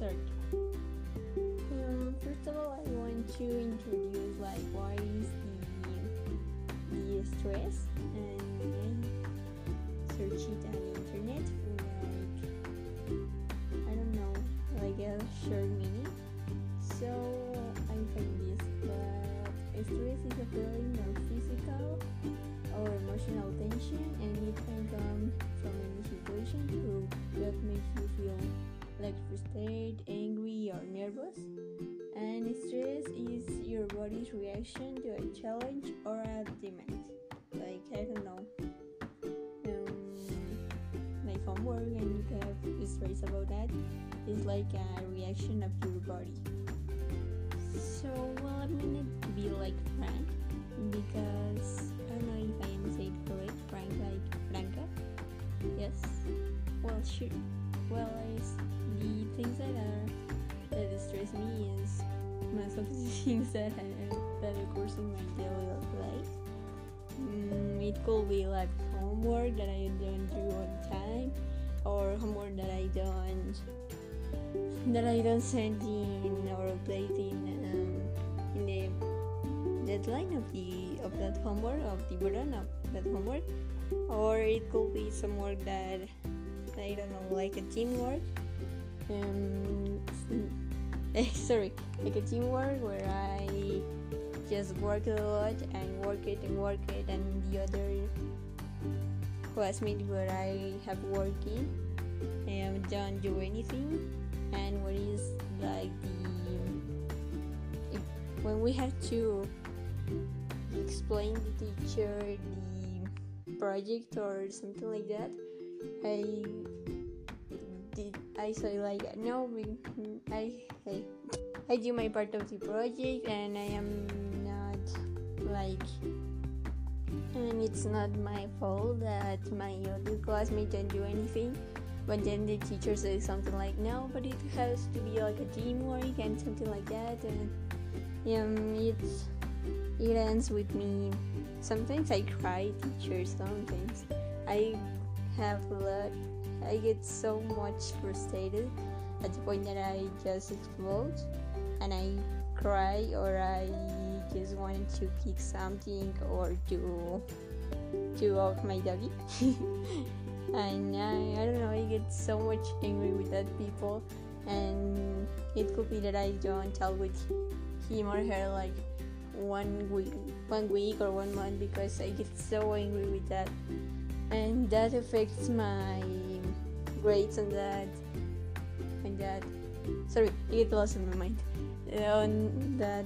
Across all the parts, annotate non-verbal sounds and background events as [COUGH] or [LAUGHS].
start. Um, first of all, I want to introduce like why is the the stress, reaction to a challenge or a demand. Like I don't know, um, like homework, and you have stress about that. It's like a reaction of your body. So well, I'm gonna be like Frank because I don't know if I am it correct. Frank like Franca. Yes. Well, sure. Well, the things that are that stress me is most of [LAUGHS] things that I, that occurs in my daily life. Mm, it could be like homework that I don't do on time, or homework that I don't that I don't send in or update in um, in the deadline of the of that homework of the burden of that homework, or it could be some work that I don't know like a teamwork. Um, [LAUGHS] sorry, like a teamwork where I just work a lot and work it and work it, and the other classmate where I have working and don't do anything. And what is like the when we have to explain the teacher the project or something like that i did i say like no I, I i do my part of the project and i am like and it's not my fault that my other classmate don't do anything but then the teacher says something like no but it has to be like a teamwork and something like that and um, it's it ends with me. Sometimes i cry teacher sometimes. I have a lot i get so much frustrated at the point that i just explode and i cry or i just wanted to pick something or to to off my doggy. [LAUGHS] And I, I don't know i get so much angry with that people. And it could be that i don't talk with him or her like one week one week or one month because i get so angry with that. And that affects my grades on that and that sorry i get lost in my mind. On that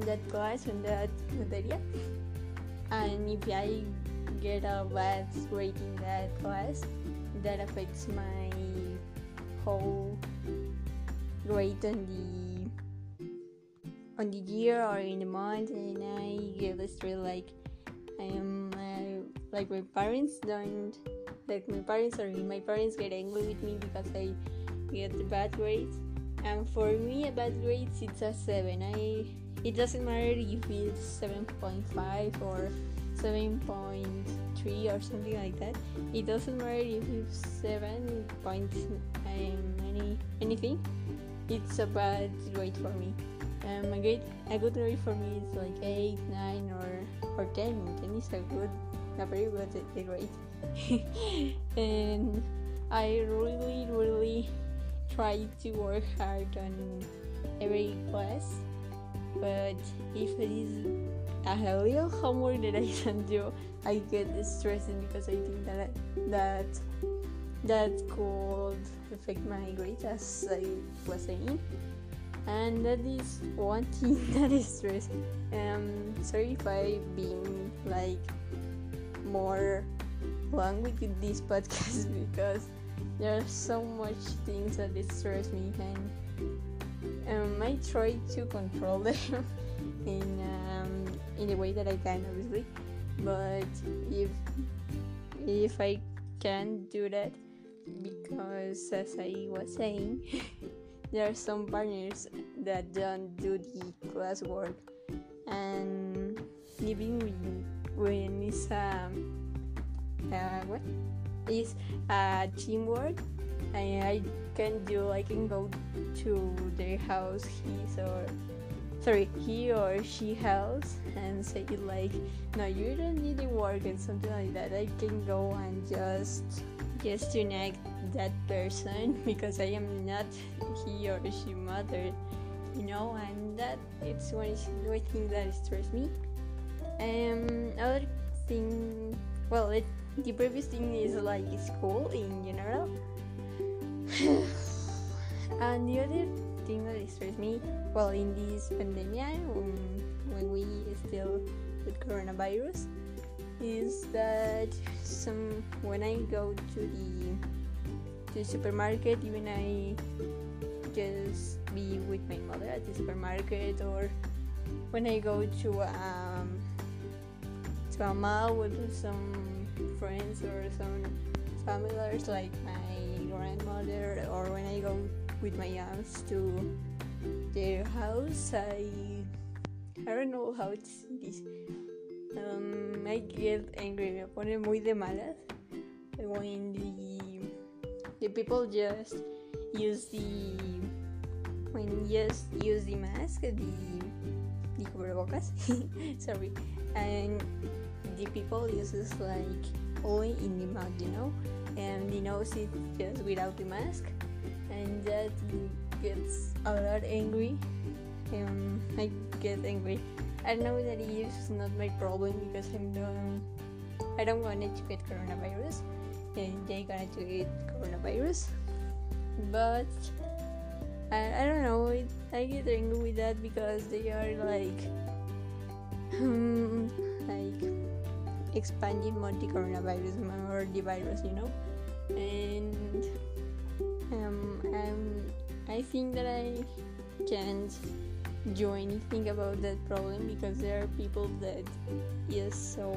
that class on that materia and if i get a bad grade in that class that affects my whole grade on the on the year or in the month and i get straight like i am uh, like my parents don't like my parents or my parents get angry with me because i get bad grades and for me a bad grade it's a 7 i it doesn't matter if it's 7.5 or 7.3 or something like that. It doesn't matter if it's 7 point um, any anything. It's a bad grade for me. Um, a a good grade for me is like 8 9 or or 10 10 is a good a very good grade. [LAUGHS] And i really really try to work hard on every class but if it is a little homework that I [LAUGHS] don't do, I get stressed because I think that that that could affect my grades as I was saying. And that is one thing [LAUGHS] that is stressing. Um, sorry if I've been like more long with this podcast [LAUGHS] because there are so much things that stress me and um, I try to control them [LAUGHS] in um, in the way that I can, obviously. But if if I can't do that, because as I was saying, [LAUGHS] there are some partners that don't do the classwork and even when, when it's a uh, what is a teamwork and I can do I can go to their house his or sorry he or she house and say like no you don't need to work and something like that. I can go and just just unite that person [LAUGHS] because I am not he or she mother you know and that it's one thing that stresses me. Um other thing well it, the previous thing is like school in general [SIGHS] and the other thing that stresses me well in this pandemic um, when we still with coronavirus is that some when I go to the to the supermarket even I just be with my mother at the supermarket or when I go to um to a mall with some friends or some familiars like my grandmother or when I go with my aunts to their house I I don't know how say this um, I get angry me pone muy de malas when the the people just use the when just use the mask the the cubrebocas [LAUGHS] sorry and the people uses like only in the mouth you know and the nose it just without the mask and that he gets a lot angry. Um, I get angry. I know that it is not my problem because I'm don't I don't want to get coronavirus. And they gonna to get coronavirus. But I, I don't know it, I get angry with that because they are like um, [LAUGHS] like expanding the coronavirus more the virus you know and um, um, I think that I can't do anything about that problem because there are people that is so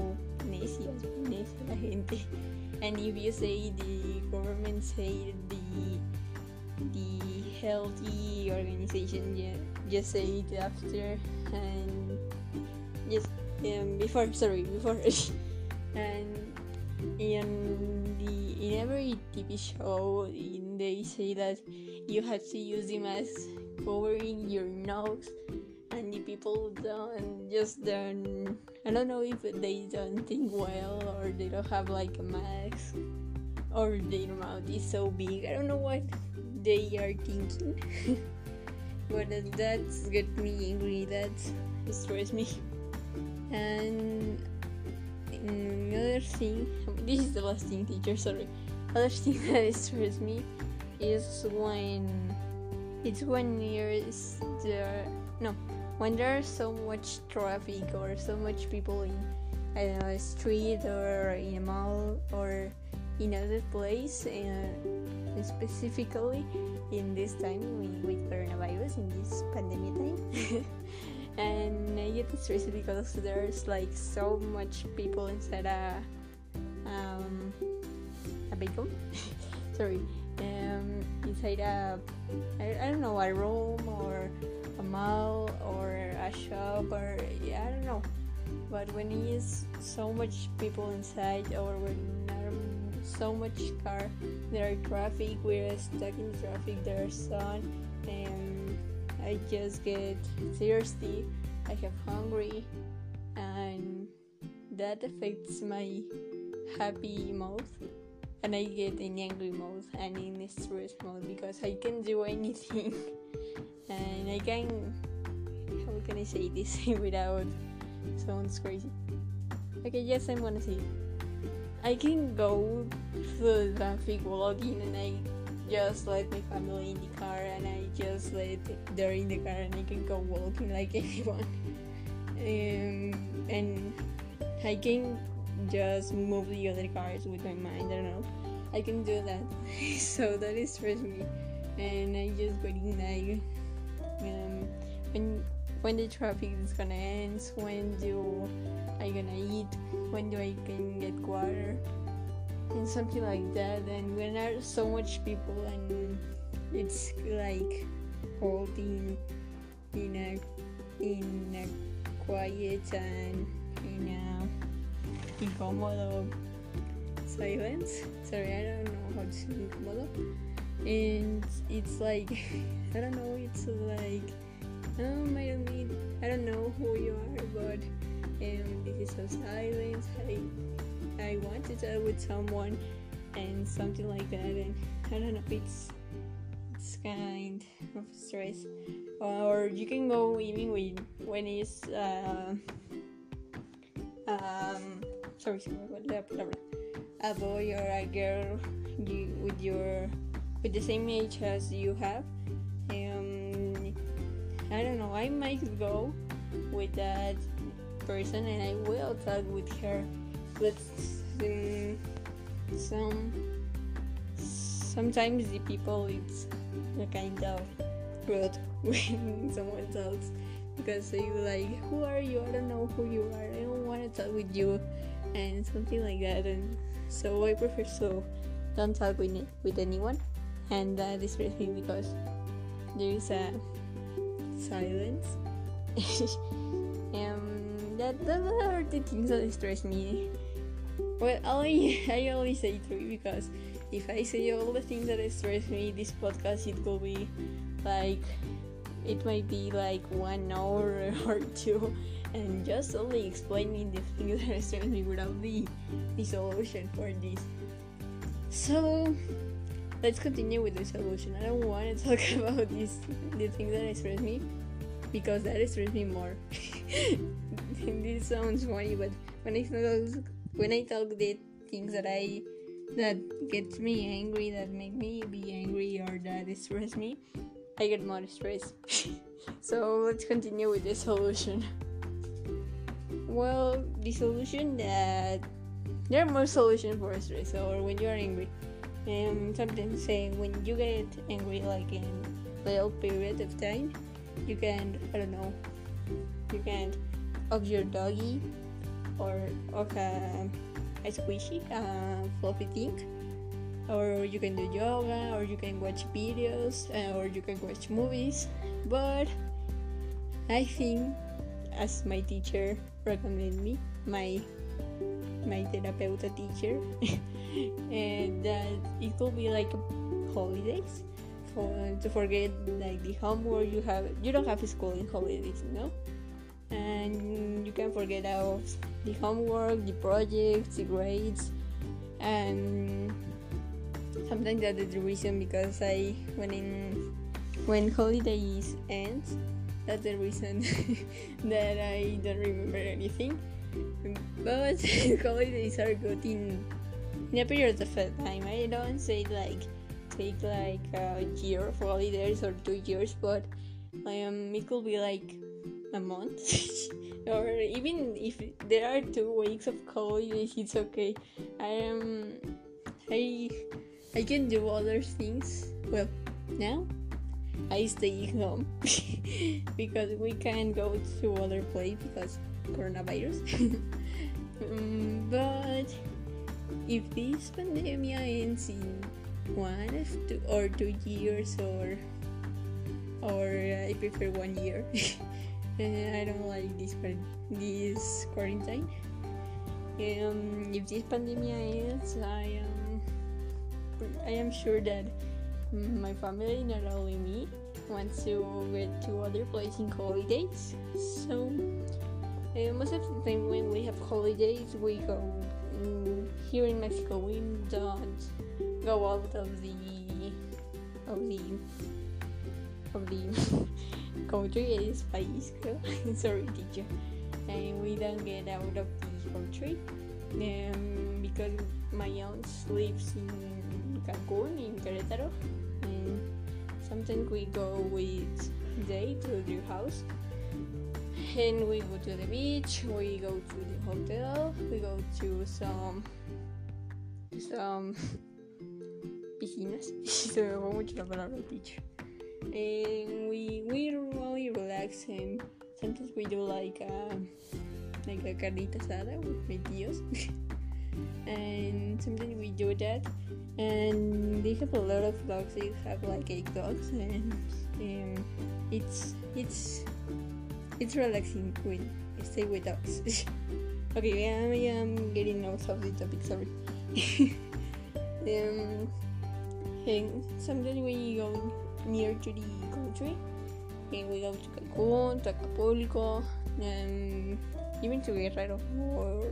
necias, necia la [LAUGHS] gente. And if you say the government say the the healthy organization, yeah, just say it after and just um, before sorry before [LAUGHS] and in the in every TV show in, they say that you have to use the mask covering your nose and the people don't just don't I don't know if they don't think well or they don't have like a mask or their mouth is so big. I don't know what they are thinking. [LAUGHS] But that's get me angry. That stresses me. And Mm, another thing this is the last thing teacher sorry. Other thing [LAUGHS] that stresses me is when it's when there's there no when there's so much traffic or so much people in I don't know, a street or in a mall or in other place and specifically in this time with coronavirus in this pandemic time [LAUGHS] and I get stressed because there's like so much people inside a um, a vehicle [LAUGHS] sorry. Um, inside a I, I don't know a room or a mall or a shop or yeah, I don't know. But when is so much people inside or when so much car there are traffic we're stuck in traffic there's sun and I just get thirsty I have hungry and that affects my happy mode and I get in angry mode and in stress mode because I can do anything [LAUGHS] and I can how can I say this [LAUGHS] without sounds crazy okay yes I'm gonna say it. I can go through the traffic walking and I just let my family in the car and I just let they're in the car and I can go walking like [LAUGHS] anyone um, and I can just move the other cars with my mind. I don't know. I can do that. [LAUGHS] so that is stress me, and I just waiting like um, when when the traffic is gonna end. When do I gonna eat? When do I can get water? And something like that. And when there's so much people and it's like holding in in a in a quiet and in a incómodo silence. Sorry, I don't know how to say incómodo. And it's like [LAUGHS] I don't know. It's like um, I don't mean I don't know who you are, but um, this is so silent. I I want to with someone and something like that, and I don't know. It's it's kind of stress, or you can go even with when it's uh, um sorry, a boy or a girl you with your with the same age as you have. Um, I don't know. I might go with that person and I will talk with her. But um, some sometimes the people it's a kind of rude [LAUGHS] when someone talks because they like, "Who are you? I don't know who you are. I don't want to talk with you," and something like that. And so I prefer so don't talk with with anyone, and that is me because there is a silence. [LAUGHS] um, that that are the things that stress me. Well, [LAUGHS] I I always say three because if I say all the things that stress me, this podcast it will be like it might be like one hour [LAUGHS] or two, and just only explaining the things [LAUGHS] that stress me without the the solution for this. So let's continue with the solution. I don't want to talk about this the things that stress me because that stresses me more. this sounds funny, but when it's talk when I talk the things that I that gets me angry, that make me be angry, or that stress me, I get more stressed. [LAUGHS] so let's continue with the solution. Well, the solution that there are more solutions for stress or when you are angry. And sometimes say when you get angry, like in a little period of time, you can I don't know, you can hug your doggy or of a, a squishy, a fluffy thing, or you can do yoga, or you can watch videos, uh, or you can watch movies. But I think, as my teacher recommended me, my my therapeuta teacher, and [LAUGHS] that it could be like holidays for to forget like the homework you have. You don't have school in holidays, you know and you can forget out the homework, the projects, the grades, and sometimes that is the reason because I when in when holidays ends, that's the reason [LAUGHS] that I don't remember anything. But [LAUGHS] holidays are good in in a period of time. I don't say like take like a year of holidays or two years, but um, it could be like a month? [LAUGHS] Or even if there are two weeks of holidays it's okay. I am i i can do other things. Well now i stay home [LAUGHS] because we can't go to other place because coronavirus. Um, [LAUGHS] but if this pandemic ends in one two, or two years or or i prefer one year I don't like this this quarantine. Um, if this pandemic ends, I am I am sure that my family, not only me, wants to get to other places in holidays. So uh, most of the time when we have holidays, we go um, here in Mexico. We don't go out of the of the of the country is país, creo. [LAUGHS] Sorry, teacher. And we don't get out of the country um, because my aunt lives in Cancun, in Querétaro. And sometimes we go with they to their house and we go to the beach we go to the hotel we go to some some [LAUGHS] piscinas [LAUGHS] se me fue mucho la palabra teacher and we we really relax and sometimes we do like a uh, like a carnita asada with my tios [LAUGHS] and sometimes we do that. And they have a lot of dogs. They have like eight dogs, and um, it's it's it's relaxing with stay with dogs. [LAUGHS] okay, I am getting off of the topic. Sorry. [LAUGHS] um, and sometimes we go near to the country, and we go to Cancun, to Acapulco, and even to Guerrero or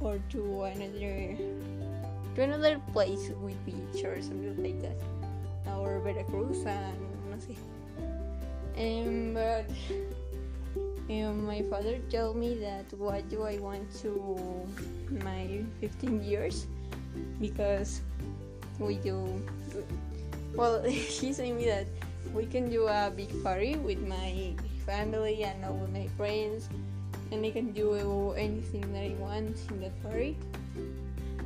or to another to another place with beach or something like that, or Veracruz and no sé. Um, but um, my father told me that what do I want to my 15 years? Because we do well [LAUGHS] he said me that we can do a big party with my family and all my friends and I can do anything that I want in that party.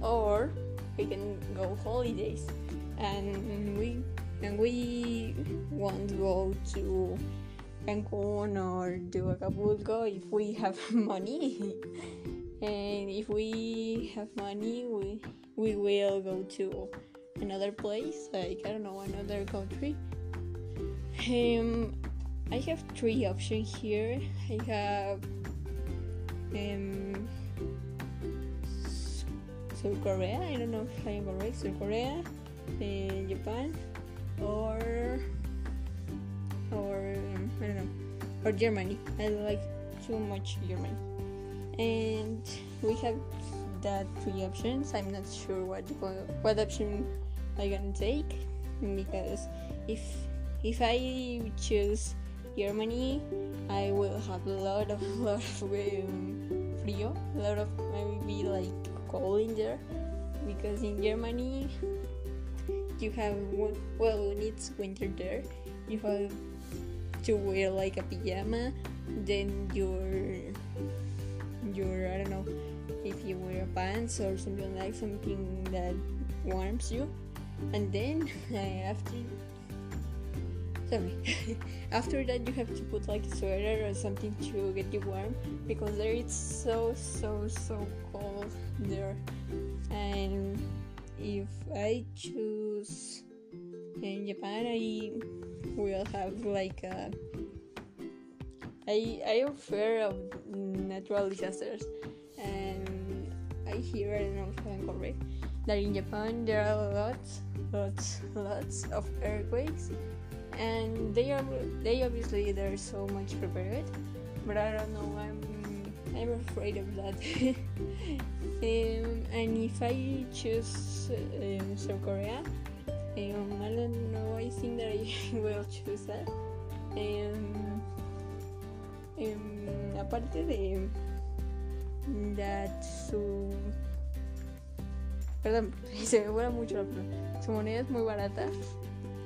Or we can go holidays. And we and we won't go to Cancun or do Acapulco if we have [LAUGHS] money. And if we have money we we will go to another place like I don't know another country. Um I have three options here. I have um South Korea. I don't know if I'm correct South Korea uh, Japan or or um, I don't know or Germany. I like too much Germany. And we have that three options. I'm not sure what what option I gonna take because if if I choose Germany I will have a lot of [LAUGHS] lot of um, frio a lot of maybe like cold in there because in Germany you have well when it's winter there. You have to wear like a pajama then your your I don't know if you wear pants or something like something that warms you and then [LAUGHS] after sorry. [LAUGHS] After that you have to put like a sweater or something to get you warm because there it's so so so cold there. And if I choose in Japan I will have like a I I am fear of natural disasters. And I hear I don't know if I'm correct that in Japan there are lots lots lots of earthquakes. And they are they obviously they're so much prepared but I don't know I'm I'm afraid of that. [LAUGHS] Um, and if I choose um, South Korea um, I don't know I think that I [LAUGHS] will choose that. Um, um, aparte de that su perdón [LAUGHS] se me vuela mucho la palabra su moneda es muy barata.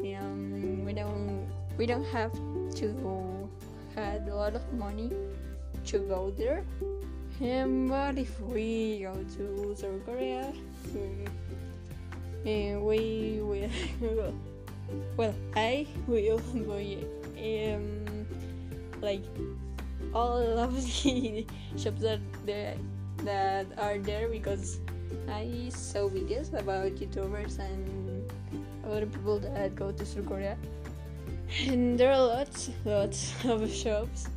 Um, we don't we don't have to have a lot of money to go there. Um, but if we go to South Korea um, uh, we will [LAUGHS] well I will [LAUGHS] buy um, like all of the shops that, that are there because I saw videos about YouTubers and other people that go to South Korea, and there are lots, lots [LAUGHS] of shops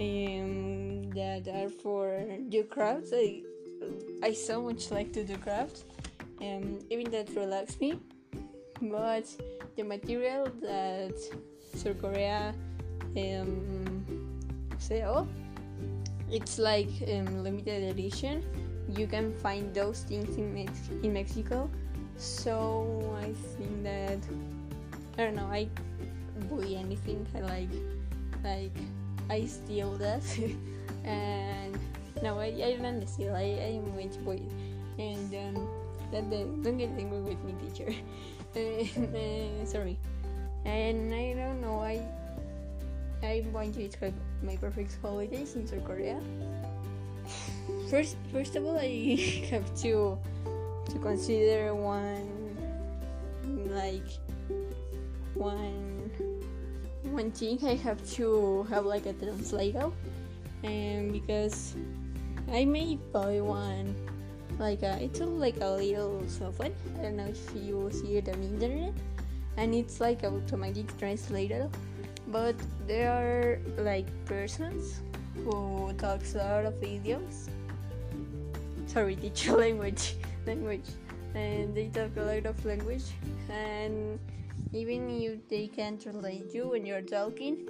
um, that are for do crafts. I I so much like to do crafts, and um, even that relax me. But the material that South Korea um, sell, it's like um, limited edition you can find those things in, Mex- in Mexico. So I think that I don't know. I buy anything I like. Like I steal that, [LAUGHS] and no, I, I don't steal. I, I am going to buy and um, that don't get angry with me, teacher. [LAUGHS] uh, sorry. And I don't know. I I'm going to describe my perfect holidays in South Korea first first of all I [LAUGHS] have to to consider one like one one thing I have to have like a translator and because I may buy one like a, it's like a little phone. I don't know if you see it on the internet, and it's like automatic translator. But there are like persons who talks a lot of idioms. Sorry, teacher [LAUGHS] language, language, and they talk a lot of language, and even if they can translate you when you're talking,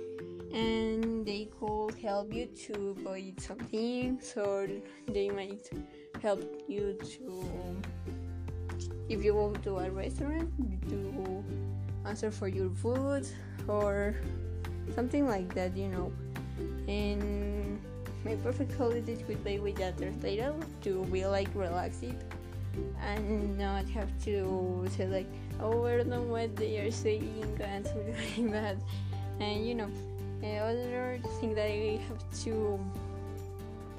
and they could help you to buy some things, or they might help you to if you go to a restaurant to answer for your food or something like that you know and my perfect holiday would be with that translator to be like relaxed and not have to say like oh I don't know what they are saying and something like that and you know other thing that I have to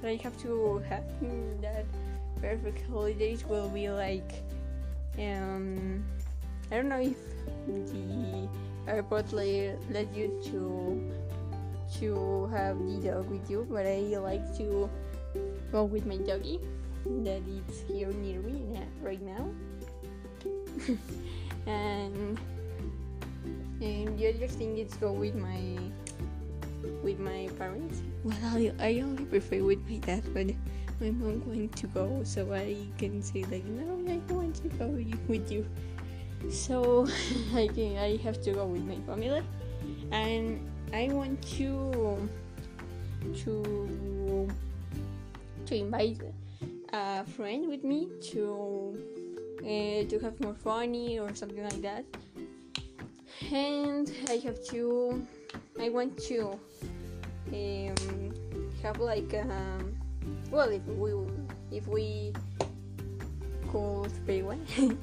that I have to have that perfect holidays will be like um I don't know if the airport let you to to have the dog with you but I like to go with my doggy that is here near me right now. [LAUGHS] And and the other thing is go with my with my parents. Well I, I only prefer with my dad but my mom want to go so I can say like no I want to go with you. So [LAUGHS] I can I have to go with my family. And I want to to to invite a friend with me to uh, to have more funny or something like that. And I have to I want to um, have like um, well if we if we could pay one. [LAUGHS]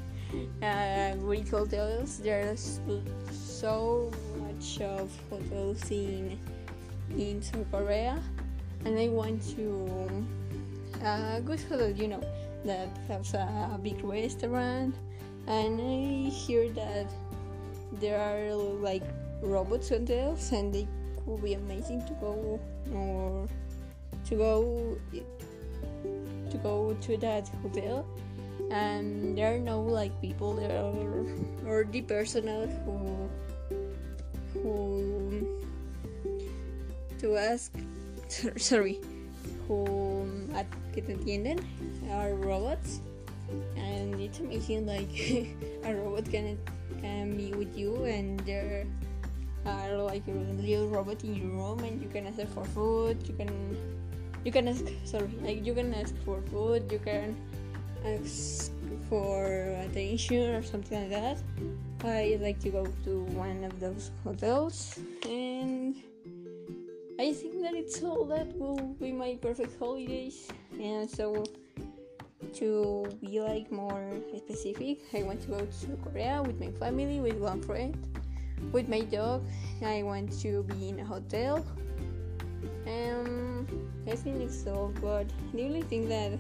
Uh, Greek hotels there's so of hotels in in South Korea and I want to a uh, good hotel you know that has a, big restaurant and I hear that there are like robots hotels and they could be amazing to go or to go to go to that hotel. And there are no like people there or the personnel who who to ask [LAUGHS] sorry who at que are robots. And it's amazing like [LAUGHS] a robot can can be with you and there are like a little robot in your room and you can ask for food you can you can ask [LAUGHS] sorry like you can ask for food you can ask for attention or something like that i like to go to one of those hotels and i think that it's all that will be my perfect holidays. And so to be like more specific i want to go to korea with my family with one friend with my dog. I want to be in a hotel. Um i think it's all good. The only thing that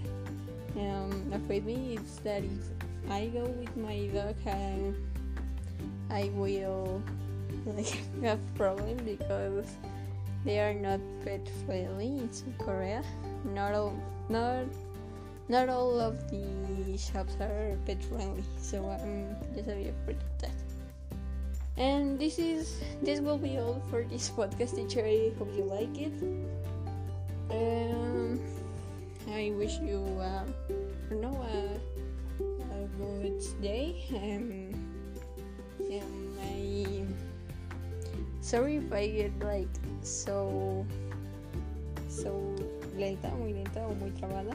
um afraid me is that if i go with my dog i, I will like [LAUGHS] have problem because they are not pet friendly in Korea. Not all not not all of the shops are pet friendly, so I'm just a bit afraid of that. And this is this will be all for this podcast teacher. I hope you like it. Um I wish you uh, know uh, a good day. Um, um I sorry if I get like so so lenta, muy lenta o muy trabada.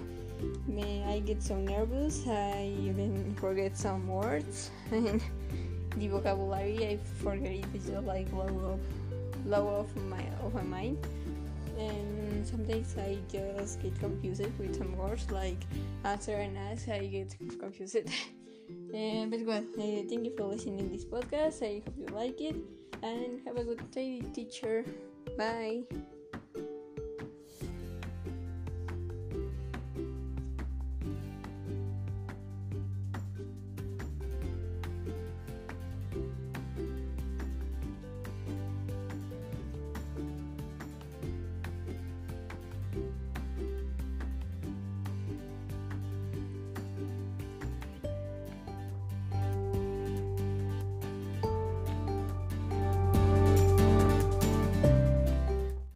Me, I get so nervous. I even forget some words [LAUGHS] and the vocabulary. I forget it. It's just like low of low of my of my mind and sometimes I just get confused with some words like answer and ask. I get confused. uh, [LAUGHS] but well, uh, thank you for listening to this podcast. I hope you like it and have a good day, teacher. Bye.